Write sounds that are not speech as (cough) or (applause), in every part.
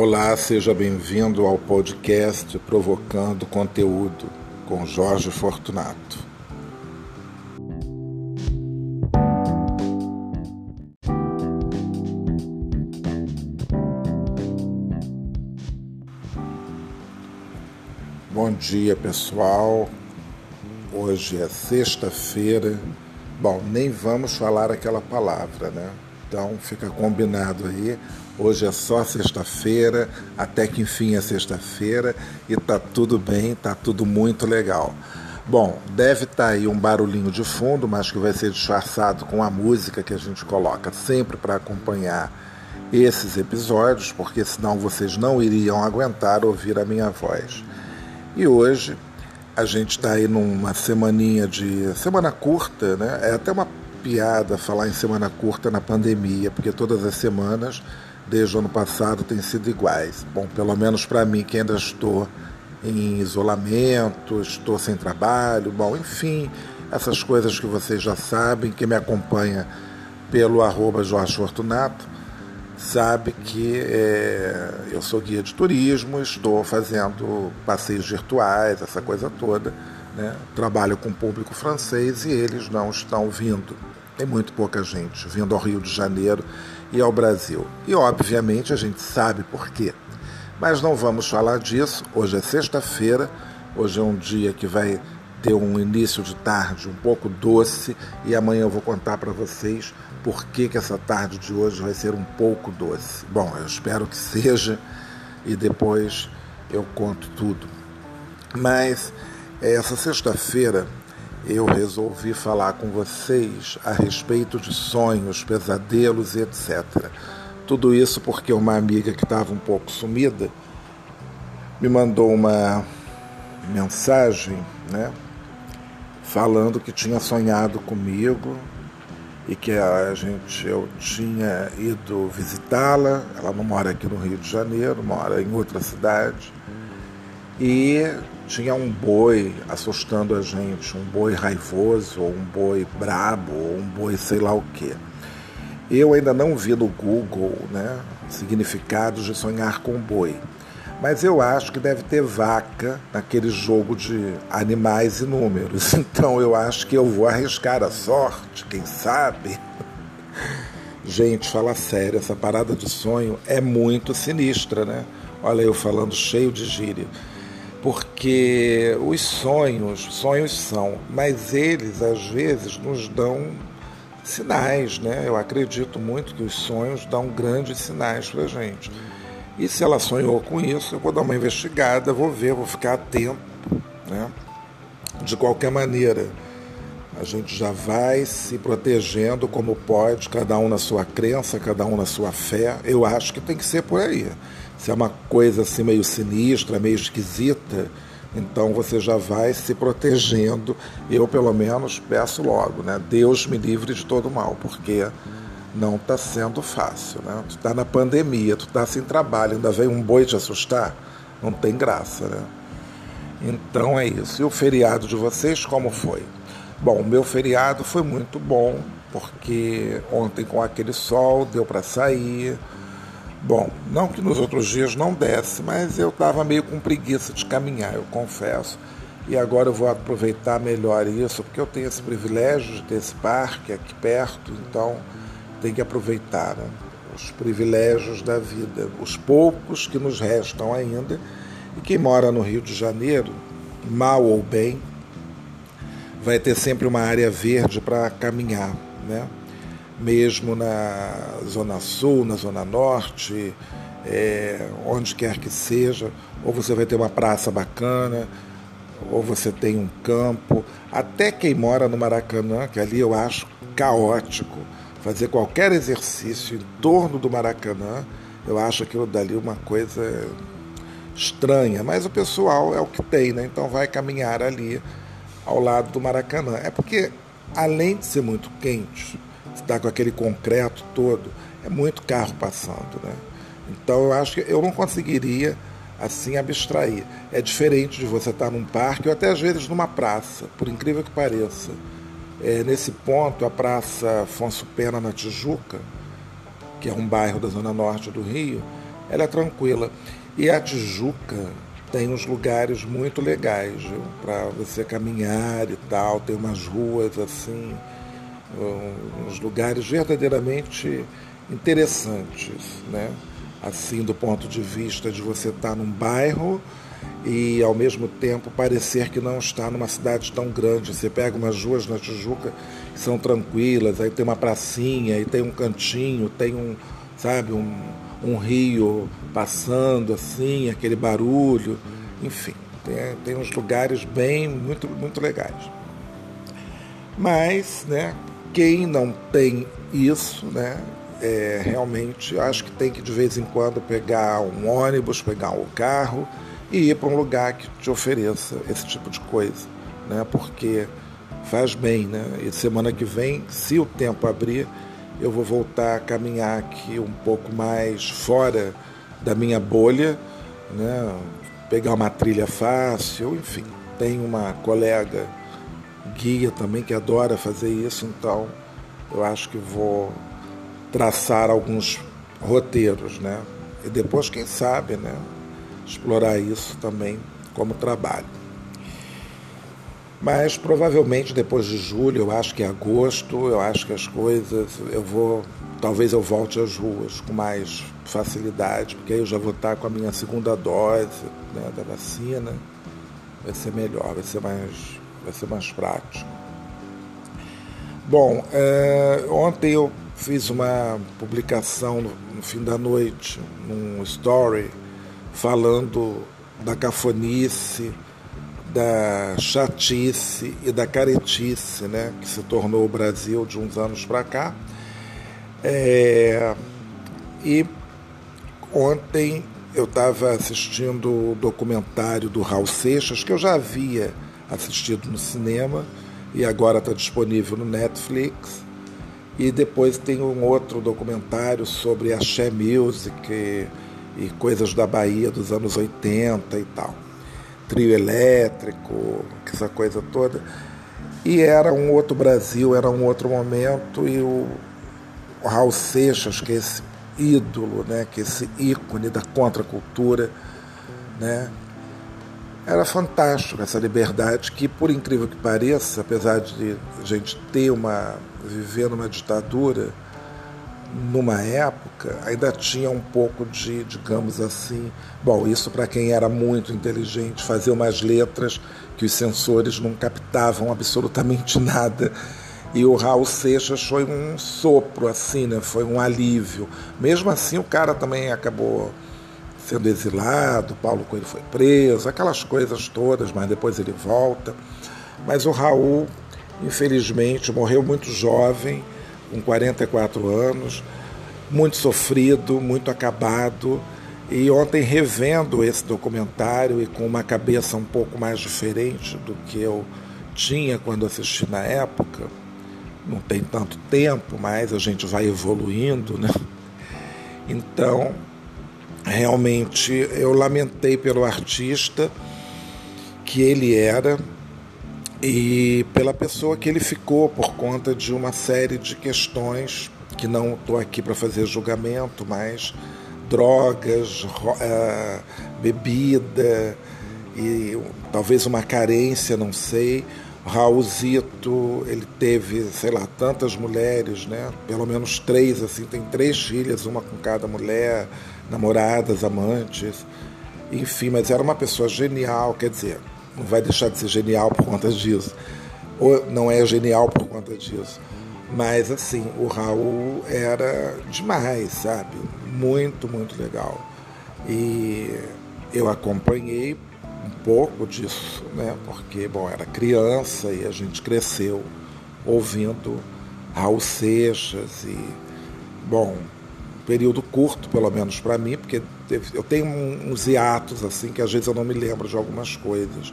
Olá, seja bem-vindo ao podcast Provocando Conteúdo com Jorge Fortunato. Bom dia, pessoal. Hoje é sexta-feira. Bom, nem vamos falar aquela palavra, né? Então fica combinado aí. Hoje é só sexta-feira, até que enfim é sexta-feira e tá tudo bem, tá tudo muito legal. Bom, deve estar tá aí um barulhinho de fundo, mas que vai ser disfarçado com a música que a gente coloca sempre para acompanhar esses episódios, porque senão vocês não iriam aguentar ouvir a minha voz. E hoje a gente está aí numa semaninha de semana curta, né? É até uma piada falar em semana curta na pandemia, porque todas as semanas, desde o ano passado, têm sido iguais. Bom, pelo menos para mim, que ainda estou em isolamento, estou sem trabalho, bom, enfim, essas coisas que vocês já sabem, que me acompanha pelo arroba Jorge Fortunato, sabe que é, eu sou guia de turismo, estou fazendo passeios virtuais, essa coisa toda. Né? Trabalho com público francês e eles não estão vindo. Tem muito pouca gente vindo ao Rio de Janeiro e ao Brasil. E, obviamente, a gente sabe por quê. Mas não vamos falar disso. Hoje é sexta-feira, hoje é um dia que vai ter um início de tarde um pouco doce e amanhã eu vou contar para vocês por que, que essa tarde de hoje vai ser um pouco doce. Bom, eu espero que seja e depois eu conto tudo. Mas essa sexta-feira eu resolvi falar com vocês a respeito de sonhos, pesadelos e etc. Tudo isso porque uma amiga que estava um pouco sumida me mandou uma mensagem, né, falando que tinha sonhado comigo e que a gente eu tinha ido visitá-la. Ela não mora aqui no Rio de Janeiro, mora em outra cidade. E tinha um boi assustando a gente, um boi raivoso, ou um boi brabo, ou um boi sei lá o quê. Eu ainda não vi no Google né, significados de sonhar com boi, mas eu acho que deve ter vaca naquele jogo de animais e números. (laughs) Então eu acho que eu vou arriscar a sorte, quem sabe. (laughs) Gente, fala sério, essa parada de sonho é muito sinistra, né? Olha eu falando cheio de gíria porque os sonhos, sonhos são, mas eles às vezes nos dão sinais, né? Eu acredito muito que os sonhos dão grandes sinais para gente. E se ela sonhou com isso, eu vou dar uma investigada, vou ver, vou ficar atento, né? De qualquer maneira, a gente já vai se protegendo como pode, cada um na sua crença, cada um na sua fé. Eu acho que tem que ser por aí se é uma coisa assim meio sinistra, meio esquisita, então você já vai se protegendo. Eu, pelo menos, peço logo, né? Deus me livre de todo mal, porque não está sendo fácil, né? Tu está na pandemia, tu está sem trabalho, ainda vem um boi te assustar, não tem graça, né? Então é isso. E o feriado de vocês, como foi? Bom, meu feriado foi muito bom, porque ontem com aquele sol deu para sair, Bom, não que nos outros dias não desse, mas eu estava meio com preguiça de caminhar, eu confesso. E agora eu vou aproveitar melhor isso, porque eu tenho esse privilégio de ter esse parque aqui perto, então tem que aproveitar né? os privilégios da vida, os poucos que nos restam ainda. E quem mora no Rio de Janeiro, mal ou bem, vai ter sempre uma área verde para caminhar, né? Mesmo na Zona Sul, na Zona Norte, é, onde quer que seja, ou você vai ter uma praça bacana, ou você tem um campo. Até quem mora no Maracanã, que ali eu acho caótico, fazer qualquer exercício em torno do Maracanã, eu acho aquilo dali uma coisa estranha, mas o pessoal é o que tem, né? Então vai caminhar ali ao lado do Maracanã. É porque, além de ser muito quente, está com aquele concreto todo, é muito carro passando, né? Então eu acho que eu não conseguiria assim abstrair. É diferente de você estar num parque ou até às vezes numa praça, por incrível que pareça. É, nesse ponto, a Praça Afonso Pena na Tijuca, que é um bairro da zona norte do Rio, ela é tranquila. E a Tijuca tem uns lugares muito legais para você caminhar e tal, tem umas ruas assim, uns lugares verdadeiramente interessantes, né? Assim, do ponto de vista de você estar tá num bairro e ao mesmo tempo parecer que não está numa cidade tão grande. Você pega umas ruas na Tijuca que são tranquilas, aí tem uma pracinha, aí tem um cantinho, tem um, sabe, um, um rio passando assim, aquele barulho, enfim, tem, tem uns lugares bem, muito, muito legais. Mas, né, quem não tem isso, né, é, realmente acho que tem que de vez em quando pegar um ônibus, pegar um carro e ir para um lugar que te ofereça esse tipo de coisa, né, porque faz bem, né? E semana que vem, se o tempo abrir, eu vou voltar a caminhar aqui um pouco mais fora da minha bolha, né? pegar uma trilha fácil, enfim. Tem uma colega guia também que adora fazer isso, então eu acho que vou traçar alguns roteiros, né? E depois, quem sabe, né? Explorar isso também como trabalho. Mas provavelmente depois de julho, eu acho que é agosto, eu acho que as coisas, eu vou, talvez eu volte às ruas com mais facilidade, porque aí eu já vou estar com a minha segunda dose né, da vacina, vai ser melhor, vai ser mais, vai ser mais prático. Bom, é, ontem eu fiz uma publicação no, no fim da noite, num story, falando da cafonice, da chatice e da caretice né, que se tornou o Brasil de uns anos para cá. É, e ontem eu estava assistindo o documentário do Raul Seixas, que eu já havia assistido no cinema e agora está disponível no Netflix. E depois tem um outro documentário sobre axé music e, e coisas da Bahia dos anos 80 e tal trio elétrico, essa coisa toda. E era um outro Brasil, era um outro momento, e o, Raul Seixas, que é esse ídolo, né, que é esse ícone da contracultura, né, era fantástico essa liberdade que, por incrível que pareça, apesar de a gente ter uma viver numa ditadura, numa época, ainda tinha um pouco de, digamos assim, bom, isso para quem era muito inteligente, fazer umas letras que os sensores não captavam absolutamente (laughs) nada. E o Raul Seixas foi um sopro, assim, né? foi um alívio. Mesmo assim, o cara também acabou sendo exilado, Paulo Coelho foi preso, aquelas coisas todas, mas depois ele volta. Mas o Raul, infelizmente, morreu muito jovem com 44 anos, muito sofrido, muito acabado. E ontem, revendo esse documentário e com uma cabeça um pouco mais diferente do que eu tinha quando assisti na época, não tem tanto tempo, mas a gente vai evoluindo, né? Então, realmente eu lamentei pelo artista que ele era e pela pessoa que ele ficou por conta de uma série de questões que não estou aqui para fazer julgamento, mas drogas, uh, bebida e talvez uma carência, não sei. Raulzito, ele teve, sei lá, tantas mulheres, né? Pelo menos três, assim, tem três filhas, uma com cada mulher, namoradas, amantes, enfim, mas era uma pessoa genial, quer dizer, não vai deixar de ser genial por conta disso. Ou não é genial por conta disso. Mas assim, o Raul era demais, sabe? Muito, muito legal. E eu acompanhei um pouco disso, né? Porque, bom, era criança e a gente cresceu ouvindo Raul Seixas e, bom, período curto, pelo menos para mim, porque eu tenho uns hiatos assim que às vezes eu não me lembro de algumas coisas,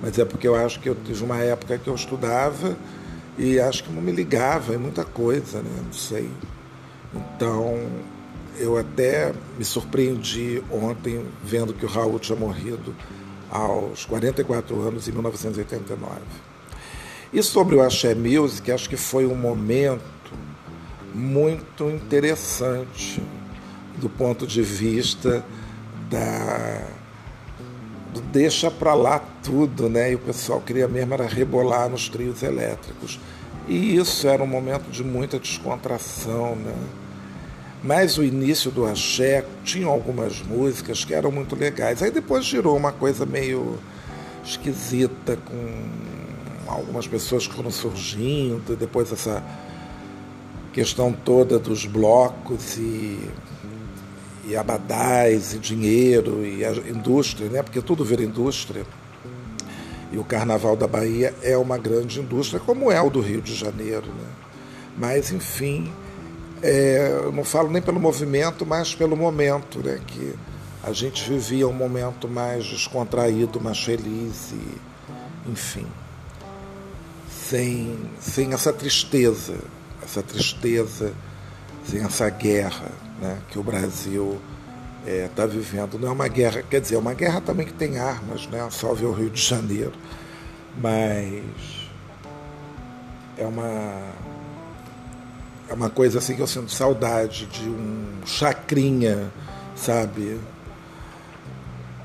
mas é porque eu acho que eu tive uma época que eu estudava e acho que não me ligava em muita coisa, né? Não sei. Então eu até me surpreendi ontem vendo que o Raul tinha morrido aos 44 anos em 1989. E sobre o Axé Music, acho que foi um momento muito interessante do ponto de vista da do deixa para lá tudo, né? E o pessoal queria mesmo era rebolar nos trios elétricos. E isso era um momento de muita descontração, né? Mas o início do axé tinha algumas músicas que eram muito legais. Aí depois girou uma coisa meio esquisita com algumas pessoas que foram surgindo, depois essa questão toda dos blocos e, e abadás e dinheiro e a indústria, né? porque tudo vira indústria. E o Carnaval da Bahia é uma grande indústria, como é o do Rio de Janeiro. Né? Mas, enfim, é, eu não falo nem pelo movimento, mas pelo momento, né? que a gente vivia um momento mais descontraído, mais feliz, e, enfim, sem, sem essa tristeza, essa tristeza, sem essa guerra né? que o Brasil está é, tá vivendo. Não é uma guerra, quer dizer, é uma guerra também que tem armas, né? só ver o Rio de Janeiro, mas é uma é uma coisa assim que eu sinto saudade de um chacrinha, sabe?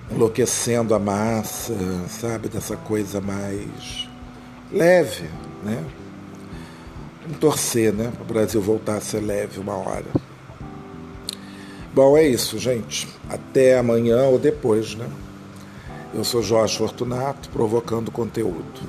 Enlouquecendo a massa, sabe? Dessa coisa mais leve, né? Torcer, né? Para o Brasil voltar a ser leve uma hora. Bom, é isso, gente. Até amanhã ou depois, né? Eu sou Jorge Fortunato, provocando conteúdo.